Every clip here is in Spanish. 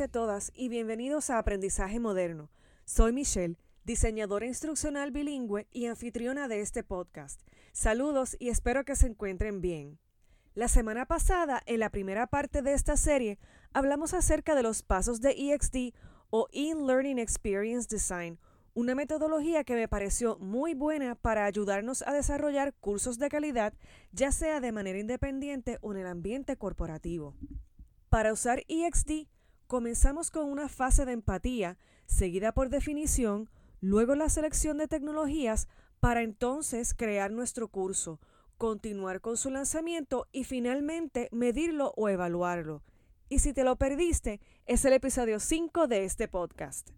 A todas y bienvenidos a Aprendizaje Moderno. Soy Michelle, diseñadora instruccional bilingüe y anfitriona de este podcast. Saludos y espero que se encuentren bien. La semana pasada, en la primera parte de esta serie, hablamos acerca de los pasos de EXD o In-Learning Experience Design, una metodología que me pareció muy buena para ayudarnos a desarrollar cursos de calidad, ya sea de manera independiente o en el ambiente corporativo. Para usar EXD, comenzamos con una fase de empatía, seguida por definición, luego la selección de tecnologías, para entonces crear nuestro curso, continuar con su lanzamiento y finalmente medirlo o evaluarlo. Y si te lo perdiste, es el episodio 5 de este podcast.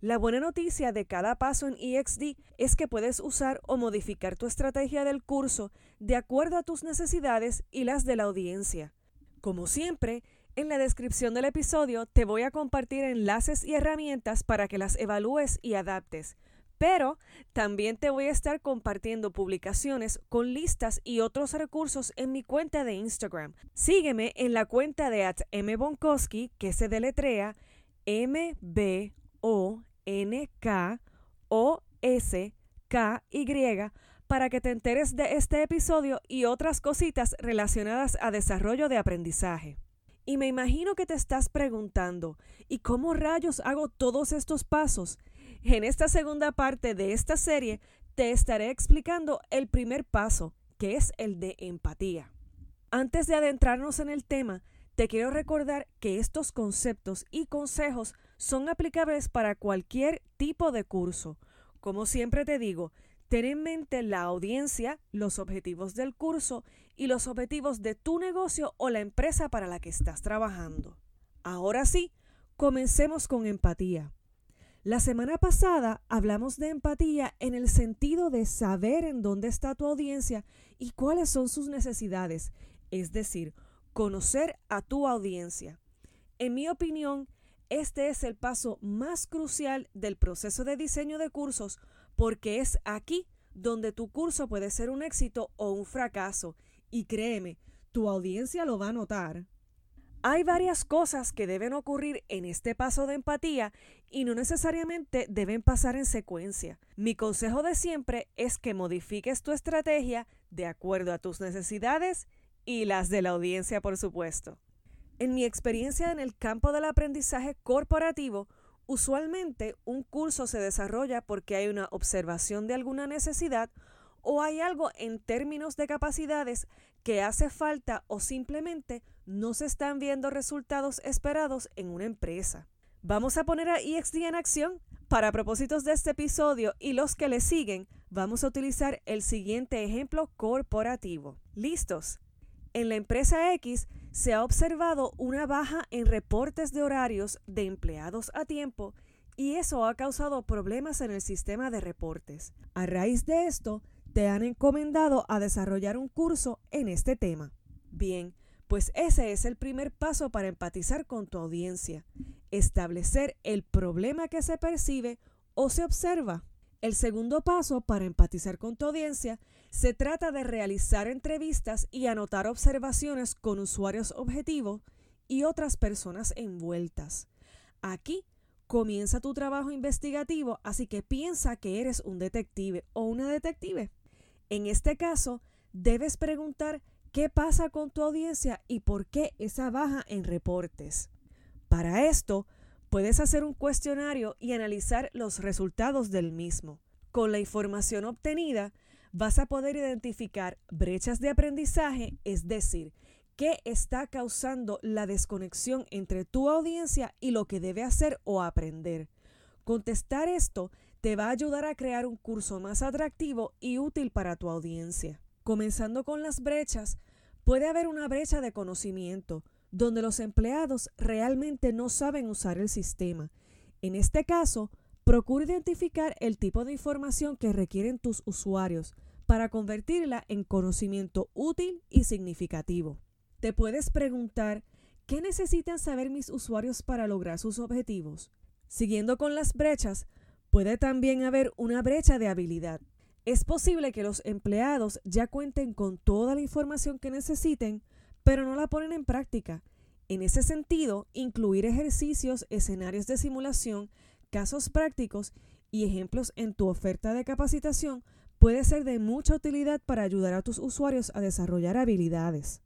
La buena noticia de cada paso en EXD es que puedes usar o modificar tu estrategia del curso de acuerdo a tus necesidades y las de la audiencia. Como siempre, en la descripción del episodio te voy a compartir enlaces y herramientas para que las evalúes y adaptes. Pero también te voy a estar compartiendo publicaciones con listas y otros recursos en mi cuenta de Instagram. Sígueme en la cuenta de mbonkowski, que se deletrea m b o n k o s k y para que te enteres de este episodio y otras cositas relacionadas a desarrollo de aprendizaje. Y me imagino que te estás preguntando, ¿y cómo rayos hago todos estos pasos? En esta segunda parte de esta serie te estaré explicando el primer paso, que es el de empatía. Antes de adentrarnos en el tema, te quiero recordar que estos conceptos y consejos son aplicables para cualquier tipo de curso. Como siempre te digo, ten en mente la audiencia, los objetivos del curso y los objetivos de tu negocio o la empresa para la que estás trabajando. Ahora sí, comencemos con empatía. La semana pasada hablamos de empatía en el sentido de saber en dónde está tu audiencia y cuáles son sus necesidades, es decir, conocer a tu audiencia. En mi opinión, este es el paso más crucial del proceso de diseño de cursos porque es aquí donde tu curso puede ser un éxito o un fracaso. Y créeme, tu audiencia lo va a notar. Hay varias cosas que deben ocurrir en este paso de empatía y no necesariamente deben pasar en secuencia. Mi consejo de siempre es que modifiques tu estrategia de acuerdo a tus necesidades y las de la audiencia, por supuesto. En mi experiencia en el campo del aprendizaje corporativo, usualmente un curso se desarrolla porque hay una observación de alguna necesidad o hay algo en términos de capacidades que hace falta o simplemente no se están viendo resultados esperados en una empresa. Vamos a poner a EXD en acción. Para propósitos de este episodio y los que le siguen, vamos a utilizar el siguiente ejemplo corporativo. ¿Listos? En la empresa X se ha observado una baja en reportes de horarios de empleados a tiempo y eso ha causado problemas en el sistema de reportes. A raíz de esto, te han encomendado a desarrollar un curso en este tema. Bien, pues ese es el primer paso para empatizar con tu audiencia, establecer el problema que se percibe o se observa. El segundo paso para empatizar con tu audiencia se trata de realizar entrevistas y anotar observaciones con usuarios objetivos y otras personas envueltas. Aquí comienza tu trabajo investigativo, así que piensa que eres un detective o una detective. En este caso, debes preguntar qué pasa con tu audiencia y por qué esa baja en reportes. Para esto, Puedes hacer un cuestionario y analizar los resultados del mismo. Con la información obtenida, vas a poder identificar brechas de aprendizaje, es decir, qué está causando la desconexión entre tu audiencia y lo que debe hacer o aprender. Contestar esto te va a ayudar a crear un curso más atractivo y útil para tu audiencia. Comenzando con las brechas, puede haber una brecha de conocimiento, donde los empleados realmente no saben usar el sistema. En este caso, procura identificar el tipo de información que requieren tus usuarios para convertirla en conocimiento útil y significativo. Te puedes preguntar, ¿qué necesitan saber mis usuarios para lograr sus objetivos? Siguiendo con las brechas, puede también haber una brecha de habilidad. Es posible que los empleados ya cuenten con toda la información que necesiten, pero no la ponen en práctica. En ese sentido, incluir ejercicios, escenarios de simulación, casos prácticos y ejemplos en tu oferta de capacitación puede ser de mucha utilidad para ayudar a tus usuarios a desarrollar habilidades.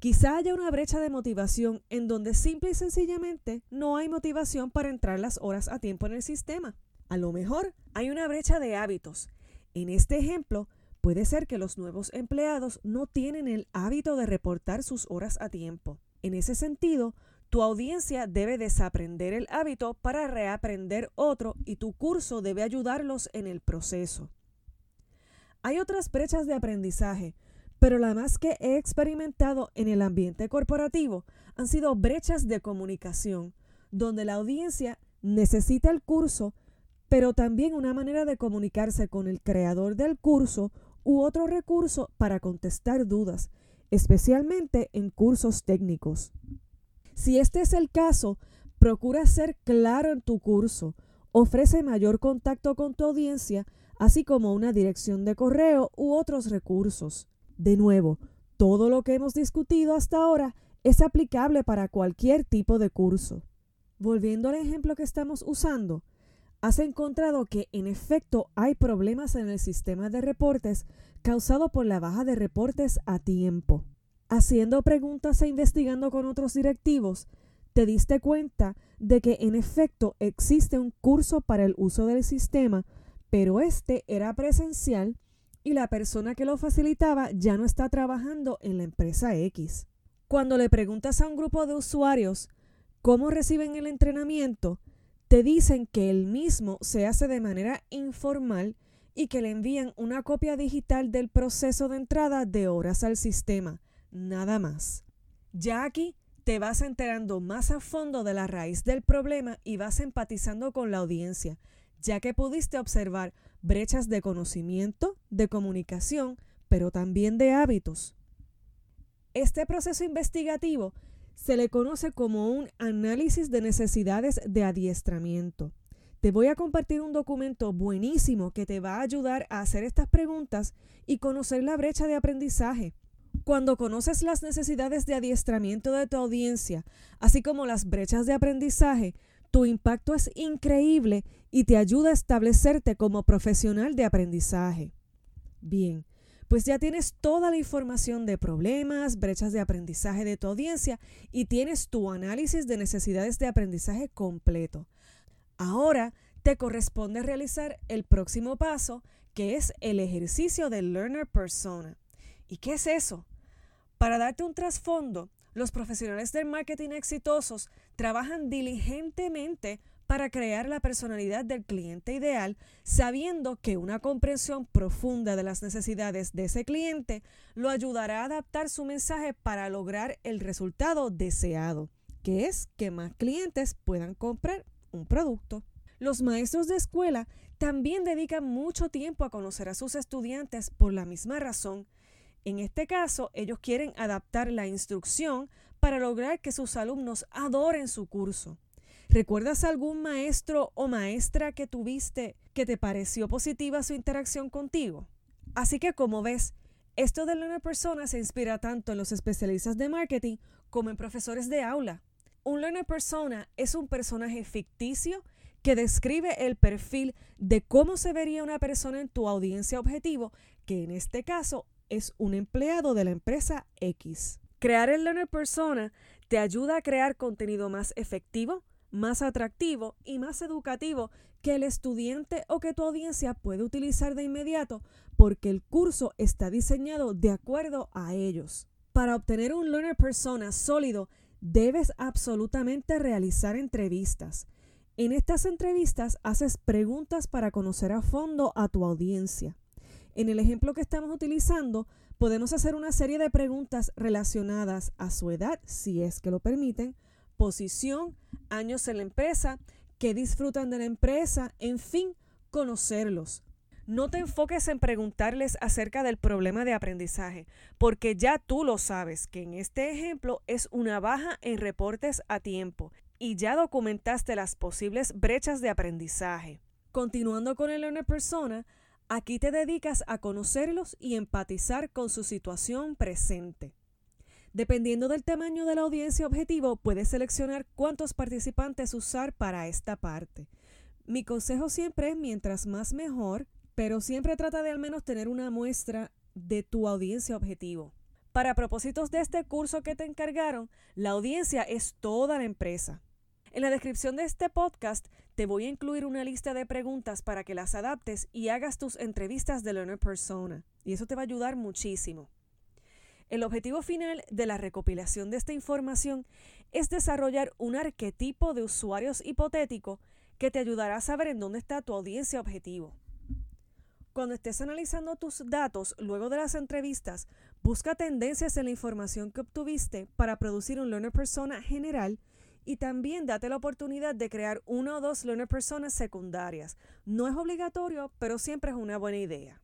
Quizá haya una brecha de motivación en donde simple y sencillamente no hay motivación para entrar las horas a tiempo en el sistema. A lo mejor hay una brecha de hábitos. En este ejemplo, puede ser que los nuevos empleados no tienen el hábito de reportar sus horas a tiempo. En ese sentido, tu audiencia debe desaprender el hábito para reaprender otro y tu curso debe ayudarlos en el proceso. Hay otras brechas de aprendizaje, pero la más que he experimentado en el ambiente corporativo han sido brechas de comunicación, donde la audiencia necesita el curso, pero también una manera de comunicarse con el creador del curso u otro recurso para contestar dudas, especialmente en cursos técnicos. Si este es el caso, procura ser claro en tu curso, ofrece mayor contacto con tu audiencia, así como una dirección de correo u otros recursos. De nuevo, todo lo que hemos discutido hasta ahora es aplicable para cualquier tipo de curso. Volviendo al ejemplo que estamos usando, has encontrado que en efecto hay problemas en el sistema de reportes causado por la baja de reportes a tiempo. Haciendo preguntas e investigando con otros directivos, te diste cuenta de que en efecto existe un curso para el uso del sistema, pero este era presencial y la persona que lo facilitaba ya no está trabajando en la empresa X. Cuando le preguntas a un grupo de usuarios cómo reciben el entrenamiento, te dicen que el mismo se hace de manera informal y que le envían una copia digital del proceso de entrada de horas al sistema, nada más. Ya aquí te vas enterando más a fondo de la raíz del problema y vas empatizando con la audiencia, ya que pudiste observar brechas de conocimiento, de comunicación, pero también de hábitos. Este proceso investigativo se le conoce como un análisis de necesidades de adiestramiento. Te voy a compartir un documento buenísimo que te va a ayudar a hacer estas preguntas y conocer la brecha de aprendizaje. Cuando conoces las necesidades de adiestramiento de tu audiencia, así como las brechas de aprendizaje, tu impacto es increíble y te ayuda a establecerte como profesional de aprendizaje. Bien, pues ya tienes toda la información de problemas, brechas de aprendizaje de tu audiencia y tienes tu análisis de necesidades de aprendizaje completo. Ahora te corresponde realizar el próximo paso, que es el ejercicio del Learner Persona. ¿Y qué es eso? Para darte un trasfondo, los profesionales del marketing exitosos trabajan diligentemente para crear la personalidad del cliente ideal, sabiendo que una comprensión profunda de las necesidades de ese cliente lo ayudará a adaptar su mensaje para lograr el resultado deseado, que es que más clientes puedan comprar un producto. Los maestros de escuela también dedican mucho tiempo a conocer a sus estudiantes por la misma razón. En este caso, ellos quieren adaptar la instrucción para lograr que sus alumnos adoren su curso. ¿Recuerdas algún maestro o maestra que tuviste que te pareció positiva su interacción contigo? Así que como ves, esto de Learner Persona se inspira tanto en los especialistas de marketing como en profesores de aula. Un Learner Persona es un personaje ficticio que describe el perfil de cómo se vería una persona en tu audiencia objetivo, que en este caso es un empleado de la empresa X. Crear el Learner Persona te ayuda a crear contenido más efectivo, más atractivo y más educativo que el estudiante o que tu audiencia puede utilizar de inmediato porque el curso está diseñado de acuerdo a ellos. Para obtener un learner persona sólido, debes absolutamente realizar entrevistas. En estas entrevistas haces preguntas para conocer a fondo a tu audiencia. En el ejemplo que estamos utilizando, podemos hacer una serie de preguntas relacionadas a su edad, si es que lo permiten, posición, años en la empresa, qué disfrutan de la empresa, en fin, conocerlos. No te enfoques en preguntarles acerca del problema de aprendizaje, porque ya tú lo sabes que en este ejemplo es una baja en reportes a tiempo y ya documentaste las posibles brechas de aprendizaje. Continuando con el learner persona, aquí te dedicas a conocerlos y empatizar con su situación presente. Dependiendo del tamaño de la audiencia objetivo, puedes seleccionar cuántos participantes usar para esta parte. Mi consejo siempre es mientras más mejor, pero siempre trata de al menos tener una muestra de tu audiencia objetivo. Para propósitos de este curso que te encargaron, la audiencia es toda la empresa. En la descripción de este podcast te voy a incluir una lista de preguntas para que las adaptes y hagas tus entrevistas de Learner Persona. Y eso te va a ayudar muchísimo. El objetivo final de la recopilación de esta información es desarrollar un arquetipo de usuarios hipotético que te ayudará a saber en dónde está tu audiencia objetivo. Cuando estés analizando tus datos luego de las entrevistas, busca tendencias en la información que obtuviste para producir un learner persona general y también date la oportunidad de crear una o dos learner personas secundarias. No es obligatorio, pero siempre es una buena idea.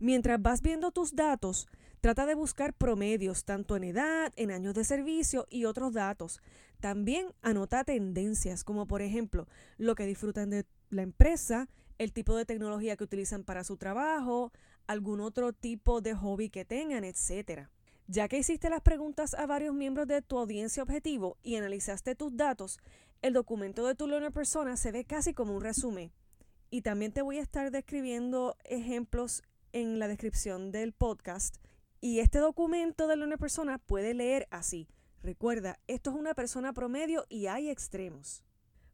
Mientras vas viendo tus datos, trata de buscar promedios tanto en edad, en años de servicio y otros datos. También anota tendencias, como por ejemplo lo que disfrutan de la empresa, el tipo de tecnología que utilizan para su trabajo, algún otro tipo de hobby que tengan, etc. Ya que hiciste las preguntas a varios miembros de tu audiencia objetivo y analizaste tus datos, el documento de tu Learner Persona se ve casi como un resumen. Y también te voy a estar describiendo ejemplos en la descripción del podcast. Y este documento de Learner Persona puede leer así. Recuerda, esto es una persona promedio y hay extremos.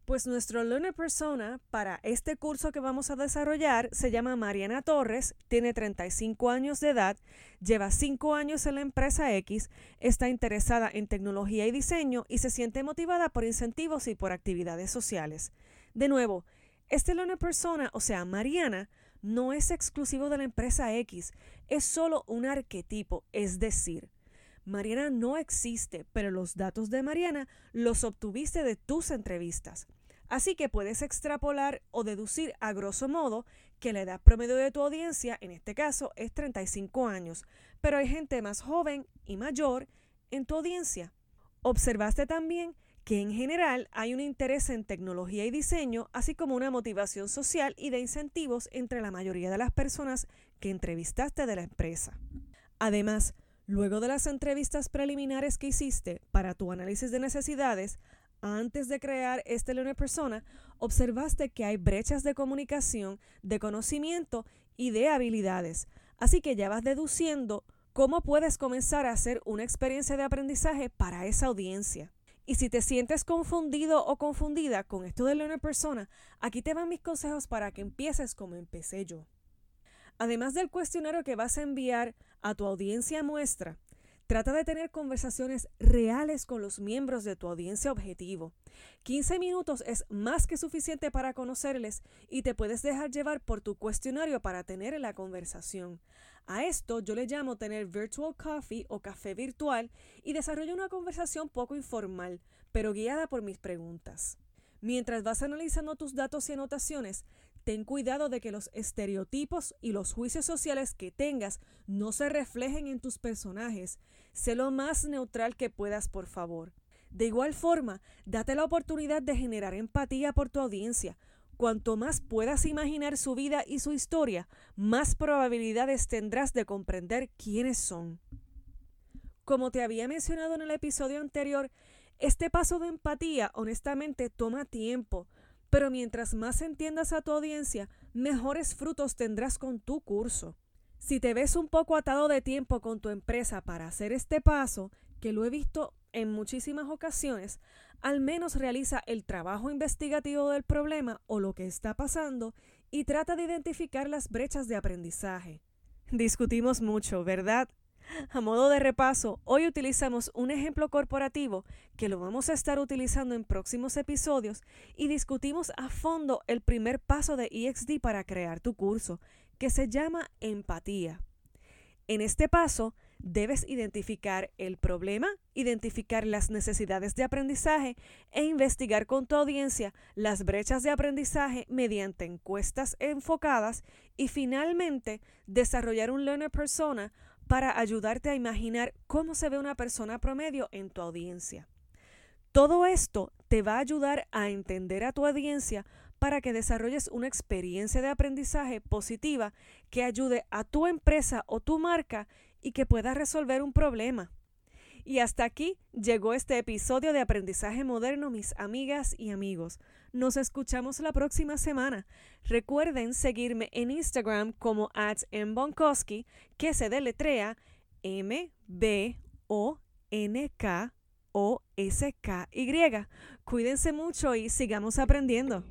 Pues nuestro learner persona para este curso que vamos a desarrollar se llama Mariana Torres, tiene 35 años de edad, lleva 5 años en la empresa X, está interesada en tecnología y diseño y se siente motivada por incentivos y por actividades sociales. De nuevo, este learner persona, o sea, Mariana, no es exclusivo de la empresa X, es solo un arquetipo, es decir, Mariana no existe, pero los datos de Mariana los obtuviste de tus entrevistas. Así que puedes extrapolar o deducir a grosso modo que la edad promedio de tu audiencia, en este caso, es 35 años, pero hay gente más joven y mayor en tu audiencia. Observaste también que en general hay un interés en tecnología y diseño, así como una motivación social y de incentivos entre la mayoría de las personas que entrevistaste de la empresa. Además, Luego de las entrevistas preliminares que hiciste para tu análisis de necesidades, antes de crear este Learner Persona, observaste que hay brechas de comunicación, de conocimiento y de habilidades. Así que ya vas deduciendo cómo puedes comenzar a hacer una experiencia de aprendizaje para esa audiencia. Y si te sientes confundido o confundida con esto de Learner Persona, aquí te van mis consejos para que empieces como empecé yo. Además del cuestionario que vas a enviar a tu audiencia muestra, trata de tener conversaciones reales con los miembros de tu audiencia objetivo. 15 minutos es más que suficiente para conocerles y te puedes dejar llevar por tu cuestionario para tener la conversación. A esto yo le llamo tener virtual coffee o café virtual y desarrollo una conversación poco informal, pero guiada por mis preguntas. Mientras vas analizando tus datos y anotaciones, ten cuidado de que los estereotipos y los juicios sociales que tengas no se reflejen en tus personajes. Sé lo más neutral que puedas, por favor. De igual forma, date la oportunidad de generar empatía por tu audiencia. Cuanto más puedas imaginar su vida y su historia, más probabilidades tendrás de comprender quiénes son. Como te había mencionado en el episodio anterior, este paso de empatía honestamente toma tiempo, pero mientras más entiendas a tu audiencia, mejores frutos tendrás con tu curso. Si te ves un poco atado de tiempo con tu empresa para hacer este paso, que lo he visto en muchísimas ocasiones, al menos realiza el trabajo investigativo del problema o lo que está pasando y trata de identificar las brechas de aprendizaje. Discutimos mucho, ¿verdad? A modo de repaso, hoy utilizamos un ejemplo corporativo que lo vamos a estar utilizando en próximos episodios y discutimos a fondo el primer paso de EXD para crear tu curso, que se llama empatía. En este paso, debes identificar el problema, identificar las necesidades de aprendizaje e investigar con tu audiencia las brechas de aprendizaje mediante encuestas enfocadas y finalmente desarrollar un learner persona para ayudarte a imaginar cómo se ve una persona promedio en tu audiencia. Todo esto te va a ayudar a entender a tu audiencia para que desarrolles una experiencia de aprendizaje positiva que ayude a tu empresa o tu marca y que pueda resolver un problema. Y hasta aquí llegó este episodio de Aprendizaje Moderno, mis amigas y amigos. Nos escuchamos la próxima semana. Recuerden seguirme en Instagram como mbonkowski, que se deletrea M-B-O-N-K-O-S-K-Y. Cuídense mucho y sigamos aprendiendo.